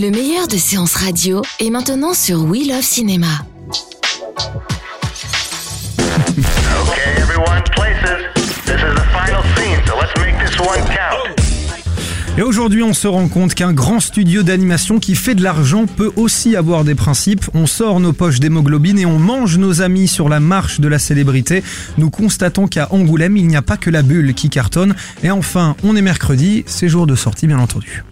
Le meilleur de séances radio est maintenant sur We Love Cinéma. Okay, everyone, places. This is the final scene, so let's make this one count. Et aujourd'hui, on se rend compte qu'un grand studio d'animation qui fait de l'argent peut aussi avoir des principes. On sort nos poches d'hémoglobine et on mange nos amis sur la marche de la célébrité. Nous constatons qu'à Angoulême, il n'y a pas que la bulle qui cartonne. Et enfin, on est mercredi, c'est jour de sortie bien entendu.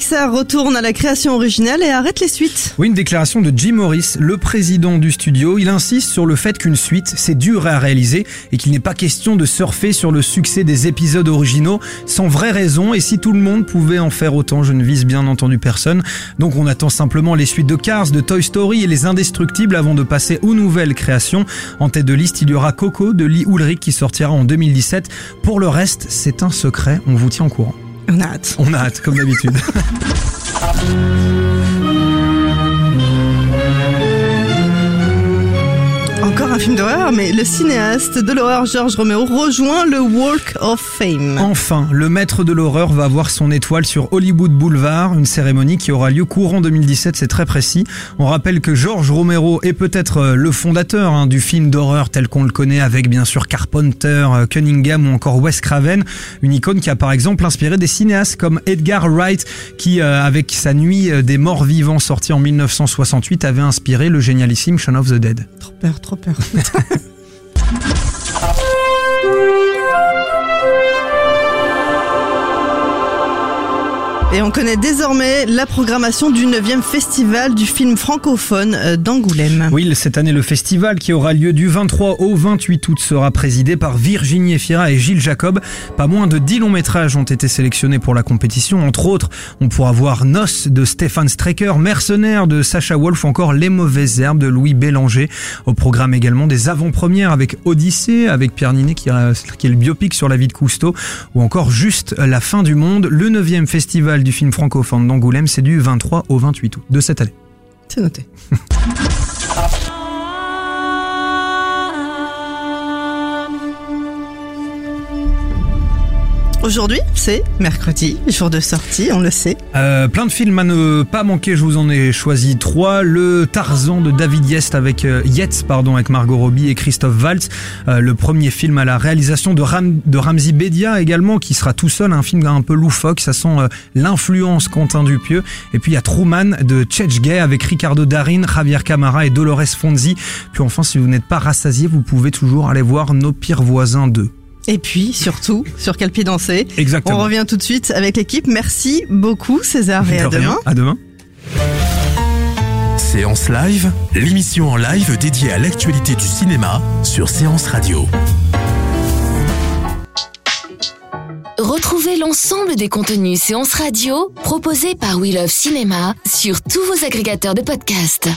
Pixar retourne à la création originale et arrête les suites. Oui, une déclaration de Jim Morris, le président du studio. Il insiste sur le fait qu'une suite, c'est dur à réaliser et qu'il n'est pas question de surfer sur le succès des épisodes originaux sans vraie raison. Et si tout le monde pouvait en faire autant, je ne vise bien entendu personne. Donc on attend simplement les suites de Cars, de Toy Story et les Indestructibles avant de passer aux nouvelles créations. En tête de liste, il y aura Coco de Lee Ulrich qui sortira en 2017. Pour le reste, c'est un secret. On vous tient au courant. On a hâte. On a hâte, comme d'habitude. Un film d'horreur, mais le cinéaste de l'horreur George Romero rejoint le Walk of Fame. Enfin, le maître de l'horreur va avoir son étoile sur Hollywood Boulevard, une cérémonie qui aura lieu courant 2017, c'est très précis. On rappelle que George Romero est peut-être euh, le fondateur hein, du film d'horreur tel qu'on le connaît avec bien sûr Carpenter, euh, Cunningham ou encore Wes Craven, une icône qui a par exemple inspiré des cinéastes comme Edgar Wright qui euh, avec sa Nuit des morts vivants sorti en 1968 avait inspiré le génialissime Shaun of the Dead. Peur, trop peur. Et on connaît désormais la programmation du 9e festival du film francophone euh, d'Angoulême. Oui, cette année, le festival qui aura lieu du 23 au 28 août sera présidé par Virginie Efira et Gilles Jacob. Pas moins de 10 longs métrages ont été sélectionnés pour la compétition. Entre autres, on pourra voir Nos de Stéphane Strecker, Mercenaire de Sacha Wolf ou encore Les Mauvaises Herbes de Louis Bélanger. Au programme également des avant-premières avec Odyssée, avec Pierre Ninet qui est le biopic sur la vie de Cousteau ou encore juste La fin du monde, le 9e festival du film francophone d'Angoulême, c'est du 23 au 28 août de cette année. C'est noté. Aujourd'hui, c'est mercredi, jour de sortie, on le sait. Euh, plein de films à ne pas manquer, je vous en ai choisi trois. Le Tarzan de David Yest avec euh, Yates, pardon, avec Margot Robbie et Christophe Waltz. Euh, le premier film à la réalisation de, Ram, de Ramzi Bedia également, qui sera tout seul, un film un peu loufoque, ça sent euh, l'influence Quentin Dupieux. Et puis il y a Truman de Chetch Gay avec Ricardo Darin, Javier Camara et Dolores Fonzi. Puis enfin, si vous n'êtes pas rassasié, vous pouvez toujours aller voir Nos pires voisins 2. Et puis, surtout, sur quel pied danser. Exactement. On revient tout de suite avec l'équipe. Merci beaucoup, César, et à rien, demain. À demain. Séance Live, l'émission en live dédiée à l'actualité du cinéma sur Séance Radio. Retrouvez l'ensemble des contenus séances radio proposés par We Love Cinéma sur tous vos agrégateurs de podcasts.